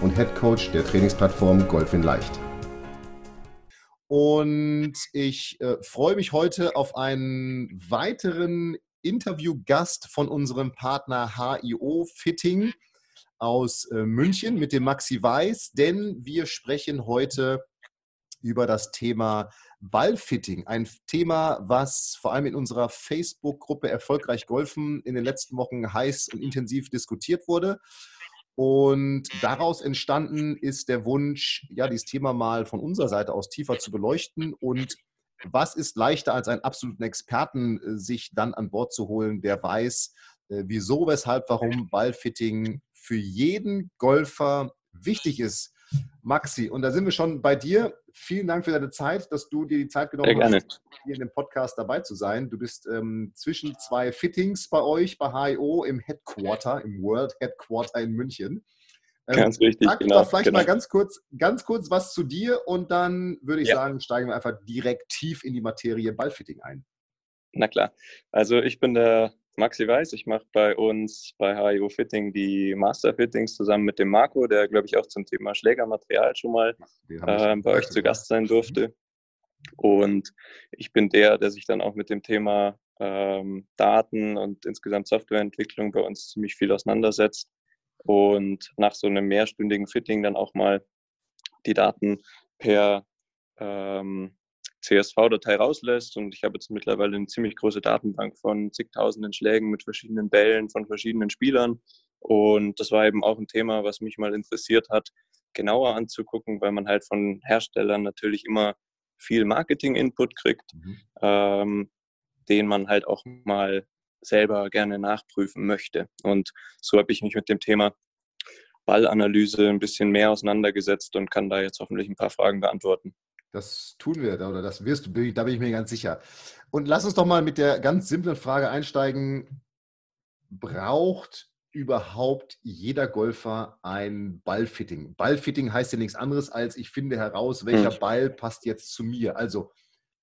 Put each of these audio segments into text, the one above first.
und Head Coach der Trainingsplattform Golf in Leicht. Und ich äh, freue mich heute auf einen weiteren Interviewgast von unserem Partner HIO Fitting aus äh, München mit dem Maxi Weiß, denn wir sprechen heute über das Thema Ballfitting. Ein Thema, was vor allem in unserer Facebook-Gruppe Erfolgreich Golfen in den letzten Wochen heiß und intensiv diskutiert wurde. Und daraus entstanden ist der Wunsch, ja, dieses Thema mal von unserer Seite aus tiefer zu beleuchten. Und was ist leichter als einen absoluten Experten, äh, sich dann an Bord zu holen, der weiß, äh, wieso, weshalb, warum Ballfitting für jeden Golfer wichtig ist. Maxi, und da sind wir schon bei dir. Vielen Dank für deine Zeit, dass du dir die Zeit genommen hast, hier in dem Podcast dabei zu sein. Du bist ähm, zwischen zwei Fittings bei euch, bei HIO im Headquarter, im World Headquarter in München. Ähm, ganz richtig, sag genau. Doch vielleicht genau. mal ganz kurz, ganz kurz was zu dir und dann würde ich ja. sagen, steigen wir einfach direkt tief in die Materie Ballfitting ein. Na klar. Also ich bin der Maxi Weiß. Ich mache bei uns bei HIO Fitting die Master Fittings zusammen mit dem Marco, der, glaube ich, auch zum Thema Schlägermaterial schon mal äh, bei euch zu Gast sein durfte. Und ich bin der, der sich dann auch mit dem Thema ähm, Daten und insgesamt Softwareentwicklung bei uns ziemlich viel auseinandersetzt und nach so einem mehrstündigen Fitting dann auch mal die Daten per ähm, CSV-Datei rauslässt. Und ich habe jetzt mittlerweile eine ziemlich große Datenbank von zigtausenden Schlägen mit verschiedenen Bällen von verschiedenen Spielern. Und das war eben auch ein Thema, was mich mal interessiert hat, genauer anzugucken, weil man halt von Herstellern natürlich immer viel Marketing-Input kriegt, mhm. ähm, den man halt auch mal selber gerne nachprüfen möchte. Und so habe ich mich mit dem Thema Ballanalyse ein bisschen mehr auseinandergesetzt und kann da jetzt hoffentlich ein paar Fragen beantworten. Das tun wir oder das wirst du, da bin ich mir ganz sicher. Und lass uns doch mal mit der ganz simplen Frage einsteigen. Braucht überhaupt jeder Golfer ein Ballfitting? Ballfitting heißt ja nichts anderes als, ich finde heraus, welcher hm. Ball passt jetzt zu mir. Also,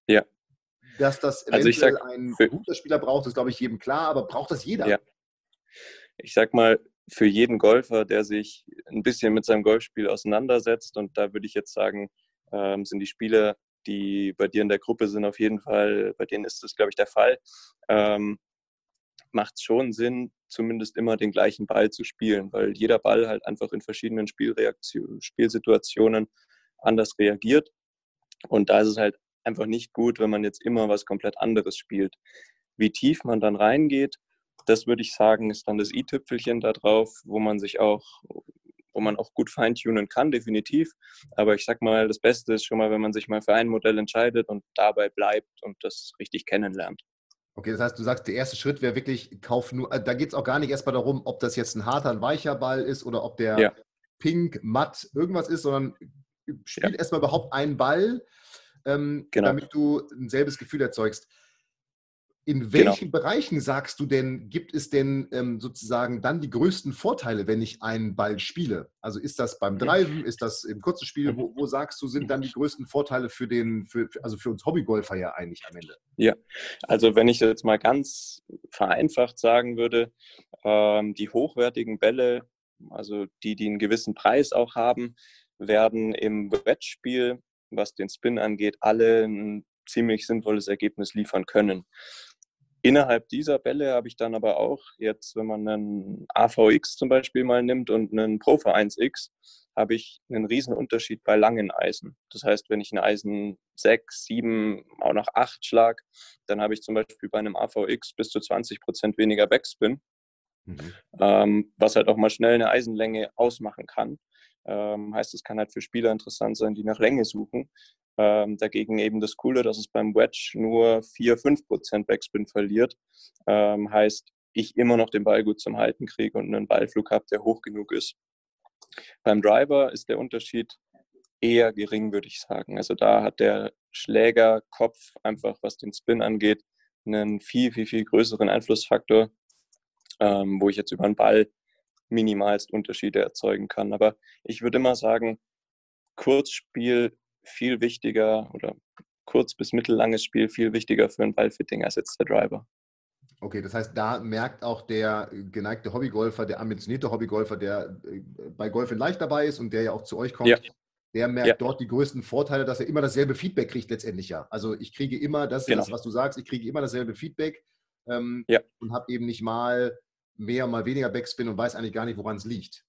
ja. dass das eventuell also sag, ein guter Spieler braucht, ist, glaube ich, jedem klar, aber braucht das jeder? Ja. Ich sag mal, für jeden Golfer, der sich ein bisschen mit seinem Golfspiel auseinandersetzt, und da würde ich jetzt sagen, ähm, sind die Spieler, die bei dir in der Gruppe sind, auf jeden Fall, bei denen ist das, glaube ich, der Fall. Ähm, macht es schon Sinn, zumindest immer den gleichen Ball zu spielen, weil jeder Ball halt einfach in verschiedenen Spielsituationen anders reagiert. Und da ist es halt einfach nicht gut, wenn man jetzt immer was komplett anderes spielt. Wie tief man dann reingeht, das würde ich sagen, ist dann das i-Tüpfelchen da drauf, wo man sich auch wo man auch gut feintunen kann, definitiv. Aber ich sag mal, das Beste ist schon mal, wenn man sich mal für ein Modell entscheidet und dabei bleibt und das richtig kennenlernt. Okay, das heißt, du sagst, der erste Schritt wäre wirklich, kauf nur, äh, da geht es auch gar nicht erstmal darum, ob das jetzt ein harter, ein weicher Ball ist oder ob der ja. pink, matt, irgendwas ist, sondern spiel ja. erstmal überhaupt einen Ball, ähm, genau. damit du ein selbes Gefühl erzeugst. In genau. welchen genau. Bereichen sagst du denn, gibt es denn ähm, sozusagen dann die größten Vorteile, wenn ich einen Ball spiele? Also ist das beim Driven, ist das im kurzen Spiel? Mhm. Wo, wo sagst du, sind dann die größten Vorteile für den, für, also für uns Hobbygolfer ja eigentlich am Ende? Ja, also wenn ich jetzt mal ganz vereinfacht sagen würde, ähm, die hochwertigen Bälle, also die, die einen gewissen Preis auch haben, werden im Wettspiel, was den Spin angeht, alle ein ziemlich sinnvolles Ergebnis liefern können. Innerhalb dieser Bälle habe ich dann aber auch jetzt, wenn man einen AVX zum Beispiel mal nimmt und einen Pro V1X, habe ich einen riesen Unterschied bei langen Eisen. Das heißt, wenn ich ein Eisen 6, 7, auch noch 8 schlag, dann habe ich zum Beispiel bei einem AVX bis zu 20 Prozent weniger Backspin, mhm. ähm, was halt auch mal schnell eine Eisenlänge ausmachen kann. Ähm, heißt, es kann halt für Spieler interessant sein, die nach Länge suchen. Ähm, dagegen eben das Coole, dass es beim Wedge nur 4-5% Backspin verliert. Ähm, heißt, ich immer noch den Ball gut zum Halten kriege und einen Ballflug habe, der hoch genug ist. Beim Driver ist der Unterschied eher gering, würde ich sagen. Also da hat der Schlägerkopf einfach, was den Spin angeht, einen viel, viel, viel größeren Einflussfaktor, ähm, wo ich jetzt über den Ball minimalst Unterschiede erzeugen kann. Aber ich würde immer sagen, Kurzspiel viel wichtiger oder kurz- bis mittellanges Spiel viel wichtiger für ein Ballfitting als jetzt der Driver. Okay, das heißt, da merkt auch der geneigte Hobbygolfer, der ambitionierte Hobbygolfer, der äh, bei Golf in Leicht dabei ist und der ja auch zu euch kommt, ja. der merkt ja. dort die größten Vorteile, dass er immer dasselbe Feedback kriegt letztendlich ja. Also ich kriege immer, das genau. ist das, was du sagst, ich kriege immer dasselbe Feedback ähm, ja. und habe eben nicht mal mehr, mal weniger Backspin und weiß eigentlich gar nicht, woran es liegt.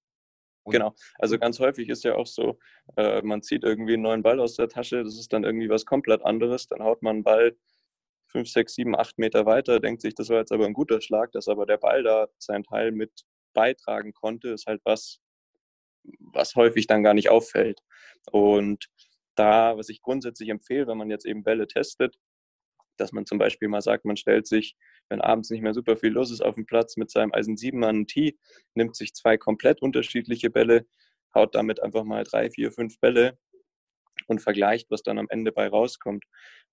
Und genau, also ganz häufig ist ja auch so, äh, man zieht irgendwie einen neuen Ball aus der Tasche, das ist dann irgendwie was komplett anderes, dann haut man einen Ball fünf, sechs, sieben, acht Meter weiter, denkt sich, das war jetzt aber ein guter Schlag, dass aber der Ball da seinen Teil mit beitragen konnte, ist halt was, was häufig dann gar nicht auffällt. Und da, was ich grundsätzlich empfehle, wenn man jetzt eben Bälle testet, dass man zum Beispiel mal sagt, man stellt sich, wenn abends nicht mehr super viel los ist auf dem Platz, mit seinem Eisen 7 an einen Tee, nimmt sich zwei komplett unterschiedliche Bälle, haut damit einfach mal drei, vier, fünf Bälle und vergleicht, was dann am Ende bei rauskommt.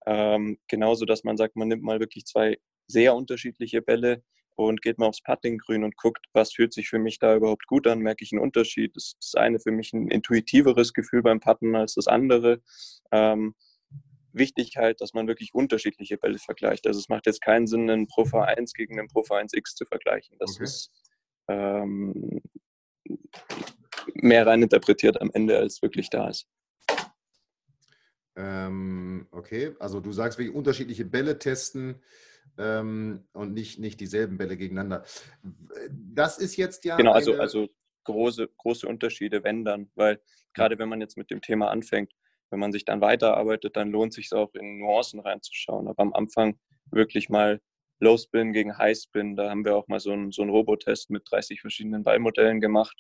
Ähm, genauso, dass man sagt, man nimmt mal wirklich zwei sehr unterschiedliche Bälle und geht mal aufs Puttinggrün und guckt, was fühlt sich für mich da überhaupt gut an, merke ich einen Unterschied. Das ist eine für mich ein intuitiveres Gefühl beim Putten als das andere. Ähm, wichtig halt, dass man wirklich unterschiedliche Bälle vergleicht. Also es macht jetzt keinen Sinn, einen Pro V1 gegen einen Pro V1X zu vergleichen. Das okay. ist ähm, mehr rein interpretiert am Ende, als wirklich da ist. Ähm, okay, also du sagst wirklich unterschiedliche Bälle testen ähm, und nicht, nicht dieselben Bälle gegeneinander. Das ist jetzt ja. Genau, also, also große, große Unterschiede, wenn dann, weil gerade wenn man jetzt mit dem Thema anfängt, wenn man sich dann weiterarbeitet, dann lohnt sich auch in Nuancen reinzuschauen. Aber am Anfang wirklich mal Low Spin gegen High Spin, da haben wir auch mal so einen, so einen Robotest mit 30 verschiedenen Ballmodellen gemacht.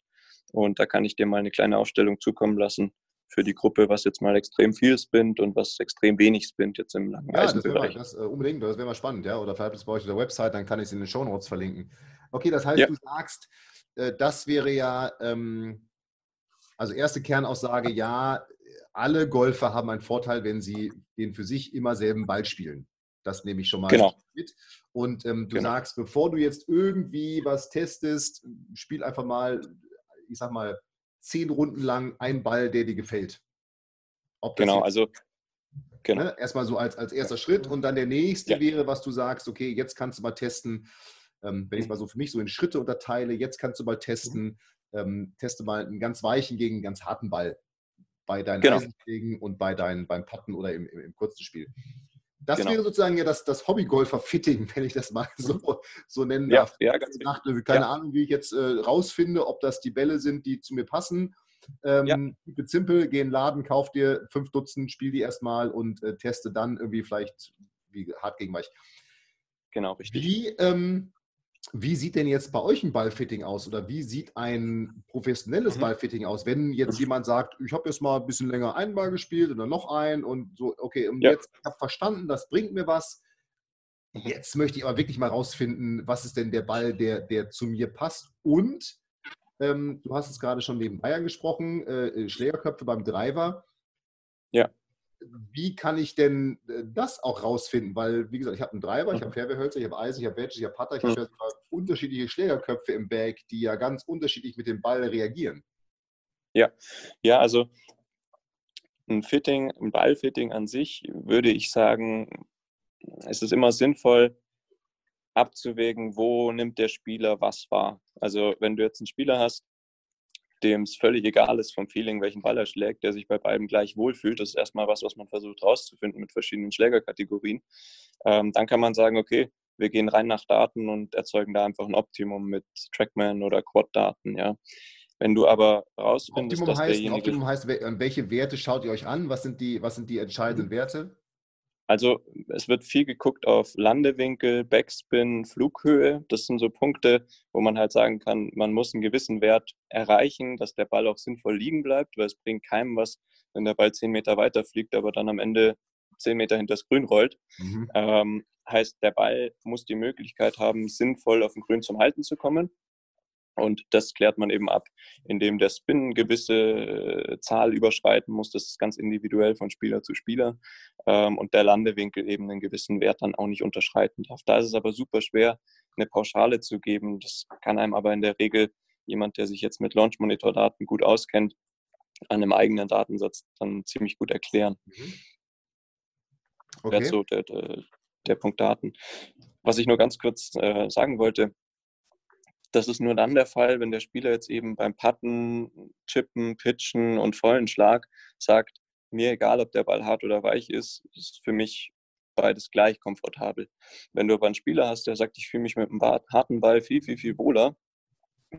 Und da kann ich dir mal eine kleine Aufstellung zukommen lassen für die Gruppe, was jetzt mal extrem viel spinnt und was extrem wenig spinnt jetzt im langen Ja, das wäre das, äh, unbedingt, das wäre mal spannend, ja. Oder vielleicht ist bei euch auf der Website, dann kann ich es in den Show Notes verlinken. Okay, das heißt, ja. du sagst, äh, das wäre ja, ähm, also erste Kernaussage, ja, alle Golfer haben einen Vorteil, wenn sie den für sich immer selben Ball spielen. Das nehme ich schon mal genau. mit. Und ähm, du genau. sagst, bevor du jetzt irgendwie was testest, spiel einfach mal, ich sag mal, zehn Runden lang einen Ball, der dir gefällt. genau, also genau. Ne, erstmal so als, als erster Schritt und dann der nächste ja. wäre, was du sagst, okay, jetzt kannst du mal testen, ähm, wenn ich es mhm. mal so für mich so in Schritte unterteile, jetzt kannst du mal testen, ähm, teste mal einen ganz weichen gegen einen ganz harten Ball bei deinen genau. Eisenschlägen und bei deinen, beim Putten oder im, im, im kurzen Spiel. Das genau. wäre sozusagen ja das, das Hobbygolfer-Fitting, wenn ich das mal so, so nennen darf. Ja, ganz Nach, keine ja. Ahnung, wie ich jetzt äh, rausfinde, ob das die Bälle sind, die zu mir passen. Ähm, ja. Simpel, geh in den Laden, kauf dir fünf Dutzend, spiel die erstmal und äh, teste dann irgendwie vielleicht wie hart gegen weich. Genau, richtig. Wie, ähm, wie sieht denn jetzt bei euch ein Ballfitting aus oder wie sieht ein professionelles mhm. Ballfitting aus, wenn jetzt mhm. jemand sagt, ich habe jetzt mal ein bisschen länger einen Ball gespielt oder noch einen und so, okay, und ja. jetzt habe verstanden, das bringt mir was. Mhm. Jetzt möchte ich aber wirklich mal rausfinden, was ist denn der Ball, der, der zu mir passt. Und ähm, du hast es gerade schon neben Bayern gesprochen, äh, Schlägerköpfe beim Driver. Ja wie kann ich denn äh, das auch rausfinden? Weil, wie gesagt, ich habe einen Treiber, ich habe mhm. Fairwehrhölzer, ich habe Eisen, ich habe Wedges, ich habe Putter, ich habe ja unterschiedliche Schlägerköpfe im Bag, die ja ganz unterschiedlich mit dem Ball reagieren. Ja, ja, also ein Fitting, ein Ballfitting an sich würde ich sagen, es ist immer sinnvoll abzuwägen, wo nimmt der Spieler was wahr. Also wenn du jetzt einen Spieler hast, dem es völlig egal ist vom Feeling, welchen Ball er schlägt, der sich bei beiden gleich wohlfühlt. Das ist erstmal was, was man versucht rauszufinden mit verschiedenen Schlägerkategorien. Ähm, dann kann man sagen, okay, wir gehen rein nach Daten und erzeugen da einfach ein Optimum mit Trackman oder Quad-Daten, ja. Wenn du aber rausfindest, Optimum dass heißt, derjenige... Optimum heißt, welche Werte schaut ihr euch an? Was sind die, was sind die entscheidenden mhm. Werte? Also es wird viel geguckt auf Landewinkel, Backspin, Flughöhe. Das sind so Punkte, wo man halt sagen kann, man muss einen gewissen Wert erreichen, dass der Ball auch sinnvoll liegen bleibt, weil es bringt keinem was, wenn der Ball zehn Meter weiter fliegt, aber dann am Ende zehn Meter hinter das Grün rollt. Mhm. Ähm, heißt, der Ball muss die Möglichkeit haben, sinnvoll auf dem Grün zum Halten zu kommen. Und das klärt man eben ab, indem der Spin eine gewisse äh, Zahl überschreiten muss. Das ist ganz individuell von Spieler zu Spieler. Ähm, und der Landewinkel eben einen gewissen Wert dann auch nicht unterschreiten darf. Da ist es aber super schwer, eine Pauschale zu geben. Das kann einem aber in der Regel jemand, der sich jetzt mit Launch Monitor Daten gut auskennt, an einem eigenen Datensatz dann ziemlich gut erklären. Mhm. Okay. So der, der, der, Punkt Daten. Was ich nur ganz kurz äh, sagen wollte, das ist nur dann der Fall, wenn der Spieler jetzt eben beim Putten, Chippen, Pitchen und vollen Schlag sagt, mir egal, ob der Ball hart oder weich ist, ist für mich beides gleich komfortabel. Wenn du aber einen Spieler hast, der sagt, ich fühle mich mit einem harten Ball viel, viel, viel wohler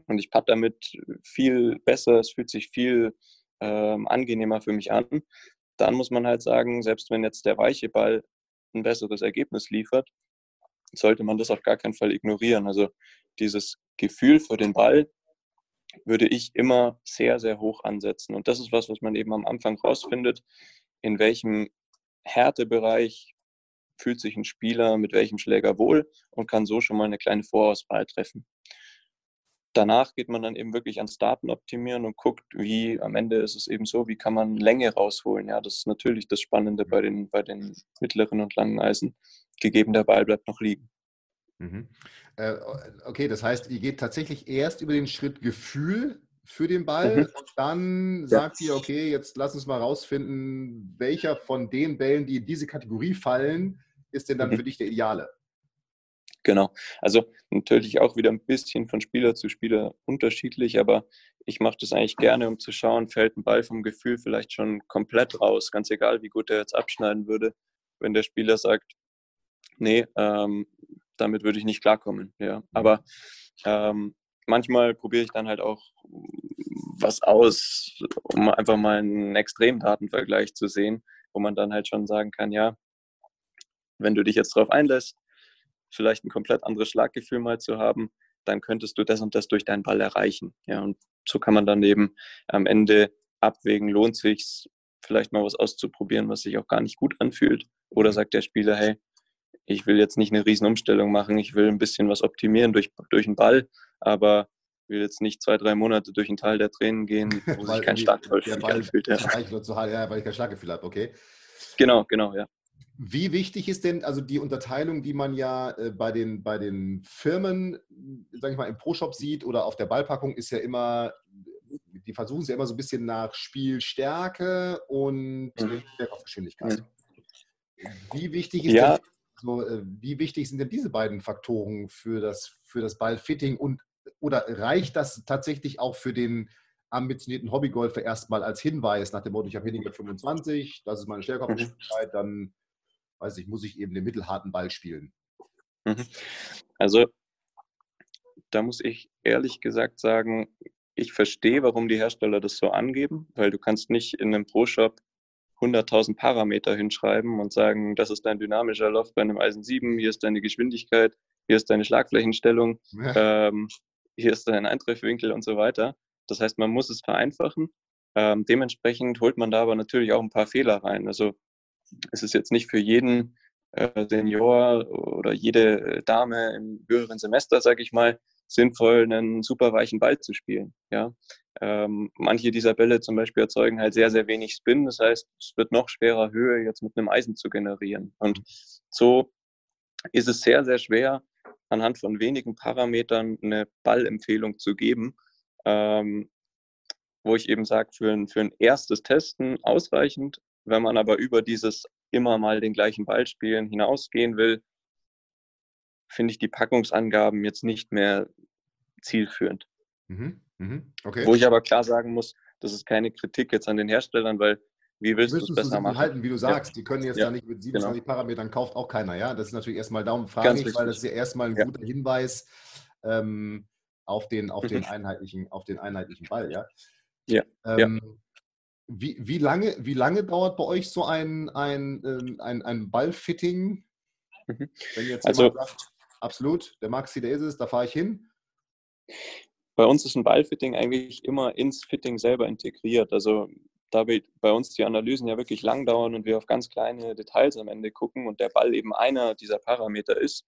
und ich putt damit viel besser, es fühlt sich viel ähm, angenehmer für mich an, dann muss man halt sagen, selbst wenn jetzt der weiche Ball ein besseres Ergebnis liefert, sollte man das auf gar keinen Fall ignorieren. Also dieses Gefühl für den Ball würde ich immer sehr, sehr hoch ansetzen. Und das ist was, was man eben am Anfang rausfindet, in welchem Härtebereich fühlt sich ein Spieler mit welchem Schläger wohl und kann so schon mal eine kleine Vorauswahl treffen danach geht man dann eben wirklich ans Daten optimieren und guckt, wie am Ende ist es eben so, wie kann man Länge rausholen. Ja, das ist natürlich das Spannende bei den, bei den mittleren und langen Eisen. Gegeben der Ball bleibt noch liegen. Mhm. Äh, okay, das heißt, ihr geht tatsächlich erst über den Schritt Gefühl für den Ball mhm. und dann sagt ja. ihr, okay, jetzt lass uns mal rausfinden, welcher von den Bällen, die in diese Kategorie fallen, ist denn dann mhm. für dich der ideale? Genau. Also natürlich auch wieder ein bisschen von Spieler zu Spieler unterschiedlich, aber ich mache das eigentlich gerne, um zu schauen, fällt ein Ball vom Gefühl vielleicht schon komplett raus, ganz egal, wie gut er jetzt abschneiden würde, wenn der Spieler sagt, nee, ähm, damit würde ich nicht klarkommen. Ja. Aber ähm, manchmal probiere ich dann halt auch was aus, um einfach mal einen Extremdatenvergleich zu sehen, wo man dann halt schon sagen kann, ja, wenn du dich jetzt darauf einlässt, vielleicht ein komplett anderes Schlaggefühl mal zu haben, dann könntest du das und das durch deinen Ball erreichen. Ja, und so kann man dann eben am Ende abwägen, lohnt sich vielleicht mal was auszuprobieren, was sich auch gar nicht gut anfühlt. Oder sagt der Spieler, hey, ich will jetzt nicht eine Riesenumstellung machen, ich will ein bisschen was optimieren durch, durch den Ball, aber will jetzt nicht zwei, drei Monate durch ein Teil der Tränen gehen, wo sich kein Schlaggefühl anfühlt. Ja. ja, weil ich kein Schlaggefühl habe, okay. Genau, genau, ja. Wie wichtig ist denn also die Unterteilung, die man ja äh, bei, den, bei den Firmen, sage ich mal, im Pro-Shop sieht oder auf der Ballpackung, ist ja immer, die versuchen es ja immer so ein bisschen nach Spielstärke und mhm. Geschwindigkeit. Wie wichtig ist ja. denn, so, äh, wie wichtig sind denn diese beiden Faktoren für das, für das Ballfitting und oder reicht das tatsächlich auch für den ambitionierten Hobbygolfer erstmal als Hinweis nach dem Motto, ich habe Handicap 25, das ist meine Stärkegeschwindigkeit, mhm. dann weiß ich, muss ich eben den mittelharten Ball spielen. Mhm. Also da muss ich ehrlich gesagt sagen, ich verstehe, warum die Hersteller das so angeben, weil du kannst nicht in einem Pro-Shop 100.000 Parameter hinschreiben und sagen, das ist dein dynamischer Loft bei einem Eisen 7, hier ist deine Geschwindigkeit, hier ist deine Schlagflächenstellung, ja. ähm, hier ist dein Eintreffwinkel und so weiter. Das heißt, man muss es vereinfachen. Ähm, dementsprechend holt man da aber natürlich auch ein paar Fehler rein. Also es ist jetzt nicht für jeden äh, Senior oder jede Dame im höheren Semester, sage ich mal, sinnvoll, einen super weichen Ball zu spielen. Ja? Ähm, manche dieser Bälle zum Beispiel erzeugen halt sehr, sehr wenig Spin. Das heißt, es wird noch schwerer, Höhe jetzt mit einem Eisen zu generieren. Und so ist es sehr, sehr schwer, anhand von wenigen Parametern eine Ballempfehlung zu geben, ähm, wo ich eben sage, für ein, für ein erstes Testen ausreichend, wenn man aber über dieses immer mal den gleichen Ball spielen hinausgehen will, finde ich die Packungsangaben jetzt nicht mehr zielführend. Mhm, mh, okay. Wo ich aber klar sagen muss, das ist keine Kritik jetzt an den Herstellern, weil wie willst du es besser machen? halten, wie du sagst. Ja. Die können jetzt ja, da nicht mit 27 genau. Parametern kauft auch keiner, ja. Das ist natürlich erstmal darum frage ich, weil das ist ja erstmal ein ja. guter Hinweis ähm, auf, den, auf, den einheitlichen, auf den einheitlichen Ball, ja. Ja. Ähm, wie, wie, lange, wie lange dauert bei euch so ein, ein, ähm, ein, ein Ballfitting? Mhm. Wenn jetzt also, sagt, absolut, der Maxi, der ist es, da fahre ich hin. Bei uns ist ein Ballfitting eigentlich immer ins Fitting selber integriert. Also da bei uns die Analysen ja wirklich lang dauern und wir auf ganz kleine Details am Ende gucken und der Ball eben einer dieser Parameter ist,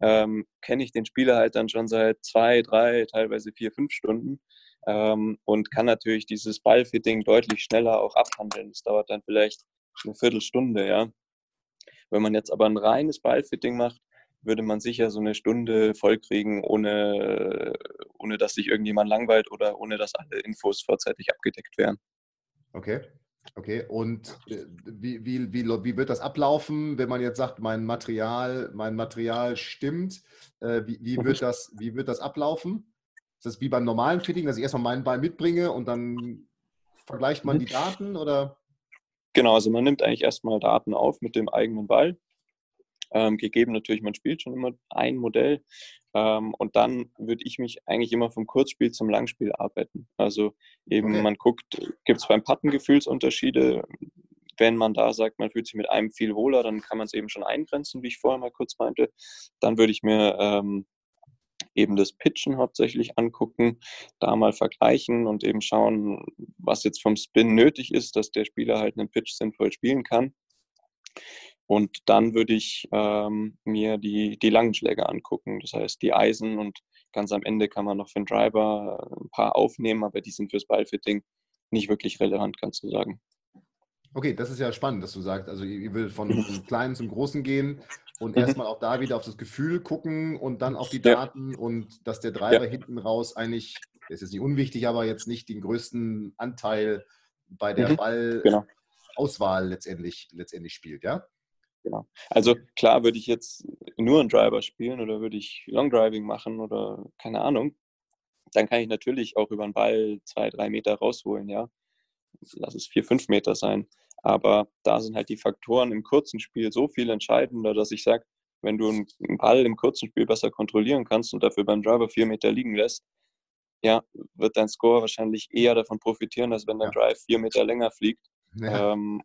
ähm, kenne ich den Spieler halt dann schon seit zwei, drei, teilweise vier, fünf Stunden ähm, und kann natürlich dieses Ballfitting deutlich schneller auch abhandeln. Das dauert dann vielleicht eine Viertelstunde, ja. Wenn man jetzt aber ein reines Ballfitting macht, würde man sicher so eine Stunde vollkriegen, ohne, ohne dass sich irgendjemand langweilt oder ohne dass alle Infos vorzeitig abgedeckt wären. Okay. Okay, und äh, wie, wie, wie, wie wird das ablaufen, wenn man jetzt sagt, mein Material, mein Material stimmt? Äh, wie, wie, wird das, wie wird das ablaufen? Ist das wie beim normalen Fitting, dass ich erstmal meinen Ball mitbringe und dann vergleicht man die Daten oder? Genau, also man nimmt eigentlich erstmal Daten auf mit dem eigenen Ball. Ähm, gegeben natürlich, man spielt schon immer ein Modell. Ähm, und dann würde ich mich eigentlich immer vom Kurzspiel zum Langspiel arbeiten. Also eben, okay. man guckt, gibt es beim Patten Gefühlsunterschiede? Wenn man da sagt, man fühlt sich mit einem viel wohler, dann kann man es eben schon eingrenzen, wie ich vorher mal kurz meinte. Dann würde ich mir ähm, eben das Pitchen hauptsächlich angucken, da mal vergleichen und eben schauen, was jetzt vom Spin nötig ist, dass der Spieler halt einen Pitch sinnvoll spielen kann. Und dann würde ich ähm, mir die, die langen Schläge angucken, das heißt die Eisen und ganz am Ende kann man noch für den Driver ein paar aufnehmen, aber die sind fürs Ballfitting nicht wirklich relevant, kannst du sagen. Okay, das ist ja spannend, dass du sagst, also ihr will von Kleinen zum Großen gehen und mhm. erstmal auch da wieder auf das Gefühl gucken und dann auf die Daten ja. und dass der Driver ja. hinten raus eigentlich, das ist nicht unwichtig, aber jetzt nicht den größten Anteil bei der mhm. Ballauswahl genau. letztendlich, letztendlich spielt, ja? Genau. Also klar würde ich jetzt nur einen Driver spielen oder würde ich Long Driving machen oder keine Ahnung. Dann kann ich natürlich auch über den Ball zwei, drei Meter rausholen, ja. Lass es vier, fünf Meter sein. Aber da sind halt die Faktoren im kurzen Spiel so viel entscheidender, dass ich sage, wenn du einen Ball im kurzen Spiel besser kontrollieren kannst und dafür beim Driver vier Meter liegen lässt, ja, wird dein Score wahrscheinlich eher davon profitieren, als wenn dein ja. Drive vier Meter länger fliegt ja. ähm,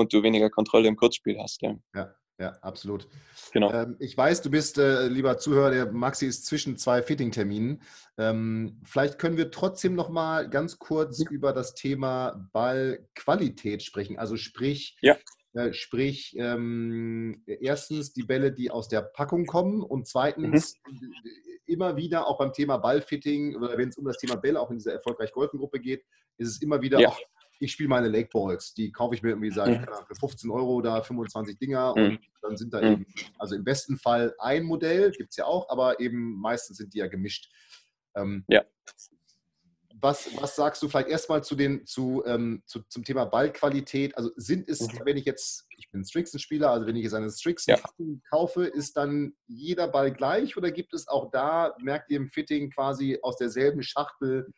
und du weniger Kontrolle im Kurzspiel hast. Ja, ja, ja absolut. Genau. Ähm, ich weiß, du bist, äh, lieber Zuhörer, der Maxi ist zwischen zwei Fitting-Terminen. Ähm, vielleicht können wir trotzdem noch mal ganz kurz ja. über das Thema Ballqualität sprechen. Also sprich, ja. äh, sprich ähm, erstens die Bälle, die aus der Packung kommen und zweitens mhm. immer wieder auch beim Thema Ballfitting oder wenn es um das Thema Bälle auch in dieser erfolgreich Golfen Gruppe geht, ist es immer wieder ja. auch ich spiele meine Lake Balls, die kaufe ich mir irgendwie, sage mhm. für 15 Euro da 25 Dinger mhm. und dann sind da mhm. eben, also im besten Fall ein Modell, gibt es ja auch, aber eben meistens sind die ja gemischt. Ähm, ja. Was, was sagst du vielleicht erstmal zu den, zu, ähm, zu, zum Thema Ballqualität? Also sind es, mhm. wenn ich jetzt, ich bin Strixen-Spieler, also wenn ich jetzt eine Strixen ja. kaufe, ist dann jeder Ball gleich oder gibt es auch da, merkt ihr im Fitting quasi aus derselben Schachtel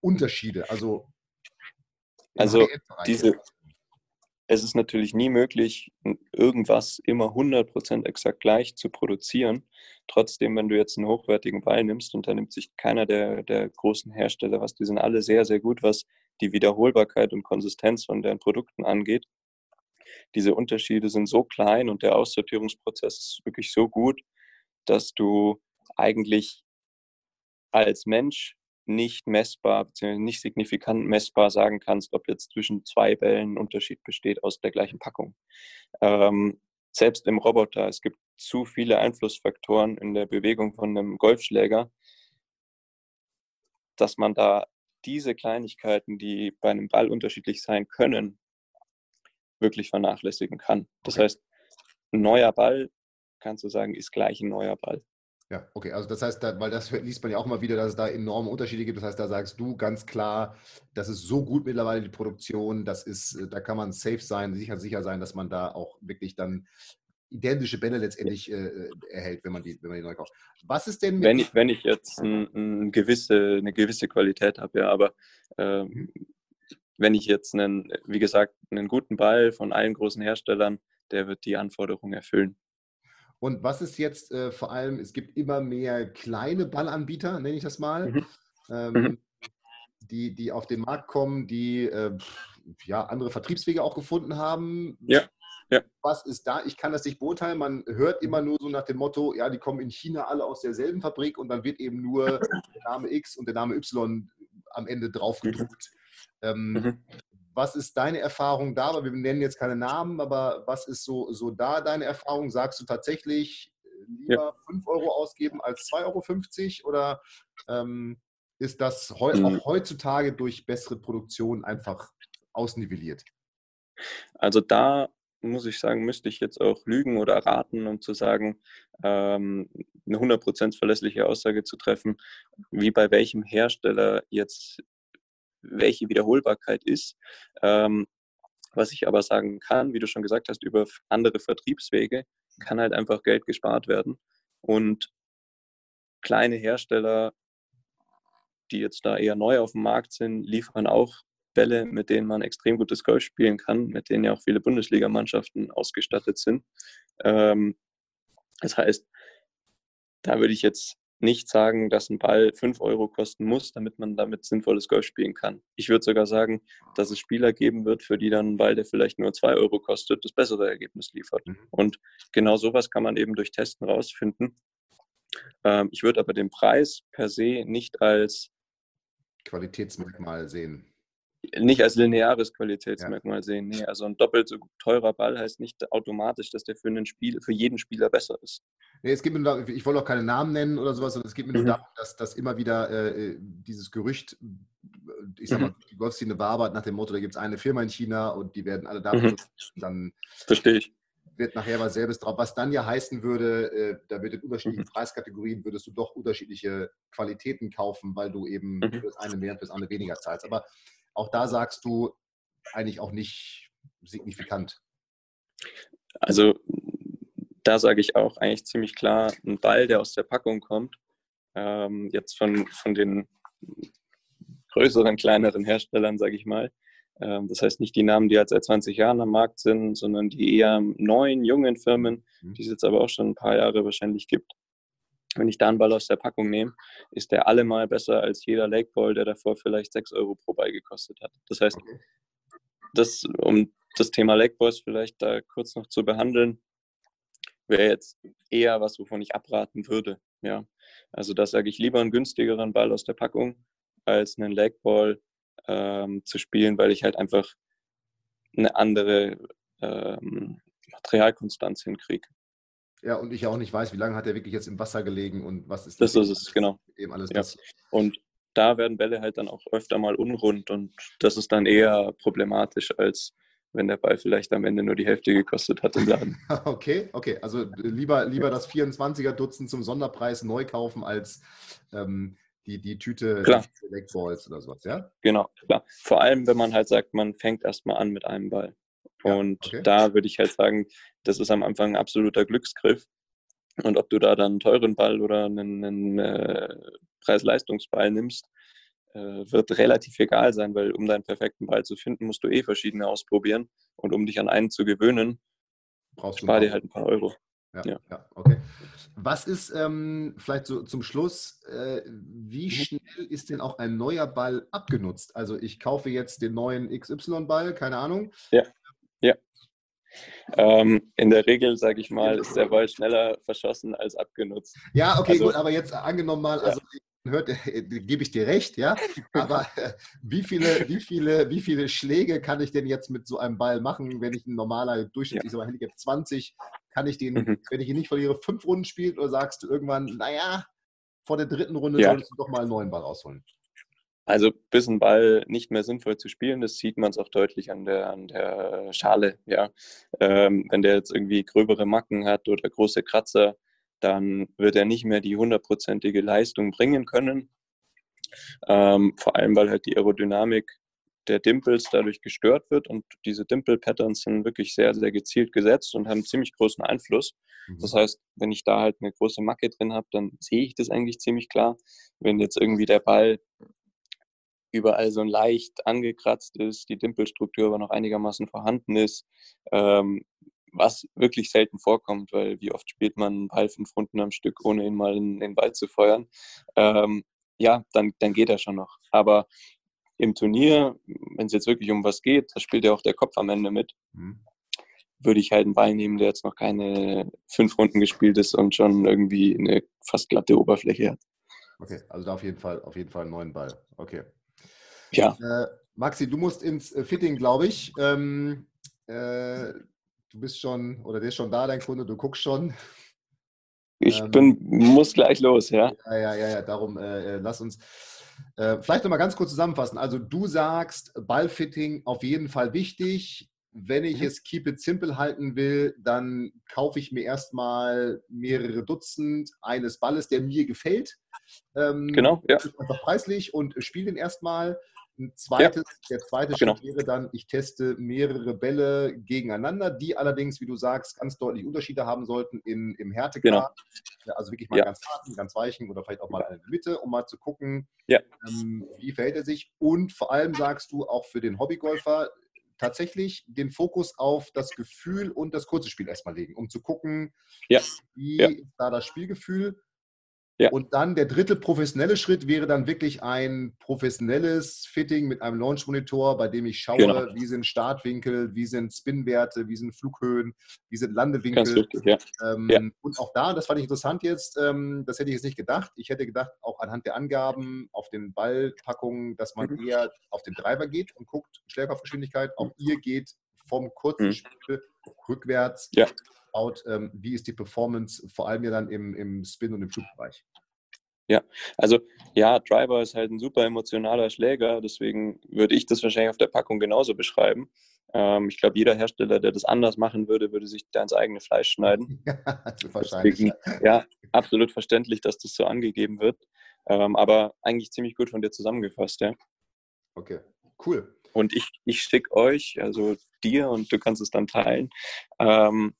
Unterschiede? Also also diese, es ist natürlich nie möglich, irgendwas immer 100% exakt gleich zu produzieren. Trotzdem, wenn du jetzt einen hochwertigen Ball nimmst und da nimmt sich keiner der, der großen Hersteller was, die sind alle sehr, sehr gut, was die Wiederholbarkeit und Konsistenz von deren Produkten angeht. Diese Unterschiede sind so klein und der Aussortierungsprozess ist wirklich so gut, dass du eigentlich als Mensch nicht messbar bzw. nicht signifikant messbar sagen kannst, ob jetzt zwischen zwei Bällen ein Unterschied besteht aus der gleichen Packung. Ähm, selbst im Roboter, es gibt zu viele Einflussfaktoren in der Bewegung von einem Golfschläger, dass man da diese Kleinigkeiten, die bei einem Ball unterschiedlich sein können, wirklich vernachlässigen kann. Das okay. heißt, ein neuer Ball, kannst du sagen, ist gleich ein neuer Ball. Ja, okay. Also das heißt, da, weil das liest man ja auch immer wieder, dass es da enorme Unterschiede gibt. Das heißt, da sagst du ganz klar, das ist so gut mittlerweile die Produktion, das ist, äh, da kann man safe sein, sicher, sicher sein, dass man da auch wirklich dann identische Bälle letztendlich äh, äh, erhält, wenn man, die, wenn man die neu kauft. Was ist denn wenn ich, wenn ich jetzt ein, ein gewisse, eine gewisse Qualität habe, ja, aber mhm. wenn ich jetzt einen, wie gesagt, einen guten Ball von allen großen Herstellern, der wird die Anforderungen erfüllen. Und was ist jetzt äh, vor allem, es gibt immer mehr kleine Ballanbieter, nenne ich das mal, mhm. Ähm, mhm. Die, die auf den Markt kommen, die äh, ja, andere Vertriebswege auch gefunden haben. Ja. Ja. Was ist da? Ich kann das nicht beurteilen. Man hört immer nur so nach dem Motto, ja, die kommen in China alle aus derselben Fabrik und dann wird eben nur der Name X und der Name Y am Ende drauf gedruckt. Mhm. Ähm, mhm. Was ist deine Erfahrung da? Aber wir nennen jetzt keine Namen, aber was ist so, so da deine Erfahrung? Sagst du tatsächlich äh, lieber ja. 5 Euro ausgeben als 2,50 Euro oder ähm, ist das heu mhm. auch heutzutage durch bessere Produktion einfach ausnivelliert? Also da muss ich sagen, müsste ich jetzt auch lügen oder raten, um zu sagen, ähm, eine 100% verlässliche Aussage zu treffen, wie bei welchem Hersteller jetzt welche Wiederholbarkeit ist. Ähm, was ich aber sagen kann, wie du schon gesagt hast, über andere Vertriebswege kann halt einfach Geld gespart werden. Und kleine Hersteller, die jetzt da eher neu auf dem Markt sind, liefern auch Bälle, mit denen man extrem gutes Golf spielen kann, mit denen ja auch viele Bundesligamannschaften ausgestattet sind. Ähm, das heißt, da würde ich jetzt nicht sagen, dass ein Ball 5 Euro kosten muss, damit man damit sinnvolles Golf spielen kann. Ich würde sogar sagen, dass es Spieler geben wird, für die dann ein Ball, der vielleicht nur 2 Euro kostet, das bessere Ergebnis liefert. Mhm. Und genau sowas kann man eben durch Testen rausfinden. Ähm, ich würde aber den Preis per se nicht als Qualitätsmerkmal sehen nicht als lineares Qualitätsmerkmal ja. sehen. Nee, also ein doppelt so teurer Ball heißt nicht automatisch, dass der für, einen Spiel, für jeden Spieler besser ist. Nee, es geht mir nur, ich wollte auch keine Namen nennen oder sowas, sondern es geht mir nur mhm. darum, dass, dass immer wieder äh, dieses Gerücht, ich sag mal, mhm. die Golfszene bearbeitet nach dem Motto, da gibt es eine Firma in China und die werden alle da mhm. dann Verstehe ich. wird nachher was selbes drauf. Was dann ja heißen würde, äh, da wird in unterschiedlichen mhm. Preiskategorien würdest du doch unterschiedliche Qualitäten kaufen, weil du eben mhm. für das eine mehr und für das andere weniger zahlst. Aber auch da sagst du eigentlich auch nicht signifikant. Also da sage ich auch eigentlich ziemlich klar, ein Ball, der aus der Packung kommt, ähm, jetzt von, von den größeren, kleineren Herstellern, sage ich mal. Ähm, das heißt nicht die Namen, die jetzt seit 20 Jahren am Markt sind, sondern die eher neuen, jungen Firmen, mhm. die es jetzt aber auch schon ein paar Jahre wahrscheinlich gibt wenn ich da einen Ball aus der Packung nehme, ist der allemal besser als jeder Lakeball, der davor vielleicht 6 Euro pro Ball gekostet hat. Das heißt, das, um das Thema Lakeballs vielleicht da kurz noch zu behandeln, wäre jetzt eher was, wovon ich abraten würde. Ja, also da sage ich lieber einen günstigeren Ball aus der Packung als einen Lakeball ähm, zu spielen, weil ich halt einfach eine andere ähm, Materialkonstanz hinkriege. Ja, und ich auch nicht weiß, wie lange hat er wirklich jetzt im Wasser gelegen und was ist das? Das ist es, genau. Eben alles ja. Und da werden Bälle halt dann auch öfter mal unrund und das ist dann eher problematisch, als wenn der Ball vielleicht am Ende nur die Hälfte gekostet hat im Laden. okay, okay. Also lieber, lieber das 24er Dutzend zum Sonderpreis neu kaufen als ähm, die, die Tüte Select Balls oder sowas, ja? Genau, klar. Vor allem, wenn man halt sagt, man fängt erstmal an mit einem Ball. Und okay. da würde ich halt sagen, das ist am Anfang ein absoluter Glücksgriff. Und ob du da dann einen teuren Ball oder einen, einen äh, Preis-Leistungsball nimmst, äh, wird relativ egal sein, weil um deinen perfekten Ball zu finden, musst du eh verschiedene ausprobieren. Und um dich an einen zu gewöhnen, brauchst du spar dir halt ein paar Euro. Ja, ja. ja, okay. Was ist ähm, vielleicht so zum Schluss, äh, wie mhm. schnell ist denn auch ein neuer Ball abgenutzt? Also ich kaufe jetzt den neuen XY-Ball, keine Ahnung. Ja. Ja. Ähm, in der Regel, sage ich mal, ist der Ball schneller verschossen als abgenutzt. Ja, okay, also, gut, aber jetzt angenommen mal, also hört, äh, gebe ich dir recht, ja. Aber äh, wie, viele, wie, viele, wie viele Schläge kann ich denn jetzt mit so einem Ball machen, wenn ich ein normaler durchschnittlicher ja. Handicap 20, kann ich den, mhm. wenn ich ihn nicht verliere, fünf Runden spielen oder sagst du irgendwann, naja, vor der dritten Runde ja. solltest du doch mal einen neuen Ball rausholen? Also bis ein Ball nicht mehr sinnvoll zu spielen, das sieht man es auch deutlich an der, an der Schale. Ja. Ähm, wenn der jetzt irgendwie gröbere Macken hat oder große Kratzer, dann wird er nicht mehr die hundertprozentige Leistung bringen können. Ähm, vor allem, weil halt die Aerodynamik der Dimples dadurch gestört wird und diese Dimple-Patterns sind wirklich sehr, sehr gezielt gesetzt und haben ziemlich großen Einfluss. Mhm. Das heißt, wenn ich da halt eine große Macke drin habe, dann sehe ich das eigentlich ziemlich klar. Wenn jetzt irgendwie der Ball überall so leicht angekratzt ist, die Dimpelstruktur aber noch einigermaßen vorhanden ist, ähm, was wirklich selten vorkommt, weil wie oft spielt man einen Ball fünf Runden am Stück, ohne ihn mal in, den Ball zu feuern. Ähm, ja, dann, dann geht er schon noch. Aber im Turnier, wenn es jetzt wirklich um was geht, da spielt ja auch der Kopf am Ende mit. Mhm. Würde ich halt einen Ball nehmen, der jetzt noch keine fünf Runden gespielt ist und schon irgendwie eine fast glatte Oberfläche hat. Okay, also da auf jeden Fall, auf jeden Fall einen neuen Ball. Okay. Ja. Äh, Maxi, du musst ins äh, Fitting, glaube ich. Ähm, äh, du bist schon, oder der ist schon da, dein Kunde, du guckst schon. Ich ähm, bin, muss gleich los, ja. Ja, ja, ja, ja darum äh, äh lass uns äh, vielleicht nochmal ganz kurz zusammenfassen. Also du sagst, Ballfitting auf jeden Fall wichtig. Wenn ich mhm. es keep it simple halten will, dann kaufe ich mir erstmal mehrere Dutzend eines Balles, der mir gefällt. Ähm, genau, ja. Einfach preislich und spiele den erstmal. Ein zweites, ja. Der zweite genau. Schritt wäre dann, ich teste mehrere Bälle gegeneinander, die allerdings, wie du sagst, ganz deutlich Unterschiede haben sollten in, im Härtegrad. Genau. Also wirklich mal ja. ganz harten, ganz weichen oder vielleicht auch mal in der Mitte, um mal zu gucken, ja. ähm, wie verhält er sich. Und vor allem sagst du auch für den Hobbygolfer, tatsächlich den Fokus auf das Gefühl und das kurze Spiel erstmal legen, um zu gucken, ja. wie ja. ist da das Spielgefühl ja. Und dann der dritte professionelle Schritt wäre dann wirklich ein professionelles Fitting mit einem Launch-Monitor, bei dem ich schaue, genau. wie sind Startwinkel, wie sind Spinwerte, wie sind Flughöhen, wie sind Landewinkel. Richtig, ja. Ähm, ja. Und auch da, das fand ich interessant jetzt, ähm, das hätte ich jetzt nicht gedacht. Ich hätte gedacht, auch anhand der Angaben auf den Ballpackungen, dass man mhm. eher auf den Treiber geht und guckt, Schlägergeschwindigkeit. Auch mhm. ihr geht vom kurzen mhm. Spiel rückwärts ja schaut, ähm, wie ist die Performance, vor allem ja dann im, im Spin- und im Flugbereich. Ja, also ja, Driver ist halt ein super emotionaler Schläger, deswegen würde ich das wahrscheinlich auf der Packung genauso beschreiben. Ähm, ich glaube, jeder Hersteller, der das anders machen würde, würde sich da ins eigene Fleisch schneiden. Deswegen, ja, absolut verständlich, dass das so angegeben wird. Ähm, aber eigentlich ziemlich gut von dir zusammengefasst, ja. Okay, cool. Und ich, ich schicke euch, also dir, und du kannst es dann teilen, ähm,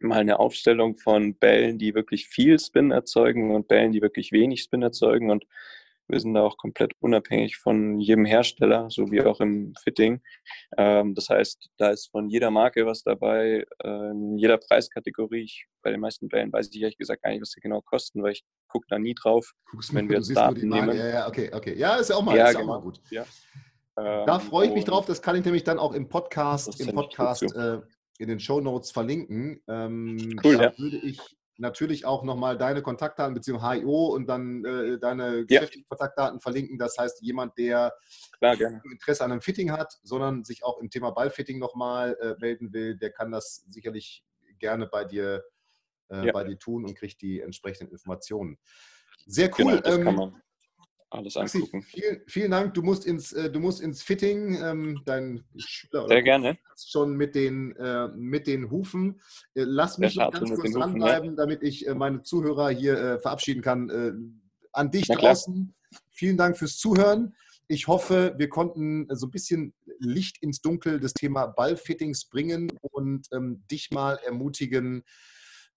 mal eine Aufstellung von Bällen, die wirklich viel Spin erzeugen und Bällen, die wirklich wenig Spin erzeugen. Und wir sind da auch komplett unabhängig von jedem Hersteller, so wie auch im Fitting. Ähm, das heißt, da ist von jeder Marke was dabei, in jeder Preiskategorie. Ich, bei den meisten Bällen weiß ich ehrlich gesagt gar nicht, was sie genau kosten, weil ich gucke da nie drauf, Guckst wenn wir jetzt Daten nehmen. Ja, ja, okay, okay. Ja, ist ja auch mal, ja, genau. auch mal gut. Ja. Da ähm, freue ich mich drauf, das kann ich nämlich dann auch im Podcast, im Podcast äh, in den Show Notes verlinken. Ähm, cool, da ja. würde ich natürlich auch nochmal deine Kontaktdaten bzw. HIO und dann äh, deine geschäftlichen ja. Kontaktdaten verlinken. Das heißt, jemand, der Klar, Interesse an einem Fitting hat, sondern sich auch im Thema Ballfitting nochmal äh, melden will, der kann das sicherlich gerne bei dir, äh, ja. bei dir tun und kriegt die entsprechenden Informationen. Sehr cool. Genau, das ähm, kann man alles angucken. Vielen, vielen Dank. Du musst ins, äh, du musst ins Fitting. Ähm, dein Schüler Sehr gerne. Schon mit den, äh, mit den Hufen. Äh, lass mich noch ganz kurz dranbleiben, ja. damit ich äh, meine Zuhörer hier äh, verabschieden kann. Äh, an dich draußen. Vielen Dank fürs Zuhören. Ich hoffe, wir konnten so ein bisschen Licht ins Dunkel des Thema Ballfittings bringen und ähm, dich mal ermutigen,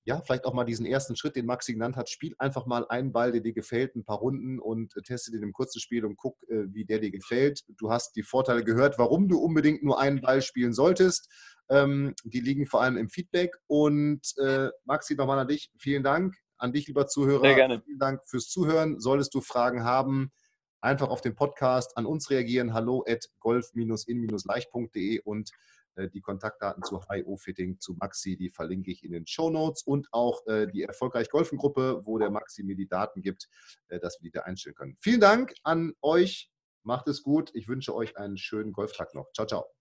ja, vielleicht auch mal diesen ersten Schritt, den Maxi genannt hat. Spiel einfach mal einen Ball, der dir gefällt, ein paar Runden und äh, teste den im kurzen Spiel und guck, äh, wie der dir gefällt. Du hast die Vorteile gehört, warum du unbedingt nur einen Ball spielen solltest. Ähm, die liegen vor allem im Feedback. Und äh, Maxi, nochmal an dich. Vielen Dank. An dich, lieber Zuhörer. Sehr gerne. Vielen Dank fürs Zuhören. Solltest du Fragen haben, einfach auf den Podcast an uns reagieren. Hallo at golf-in-leicht.de und die Kontaktdaten zu HIO-Fitting, zu Maxi, die verlinke ich in den Show Notes und auch äh, die Erfolgreich Golfen Gruppe, wo der Maxi mir die Daten gibt, äh, dass wir die da einstellen können. Vielen Dank an euch. Macht es gut. Ich wünsche euch einen schönen Golftag noch. Ciao, ciao.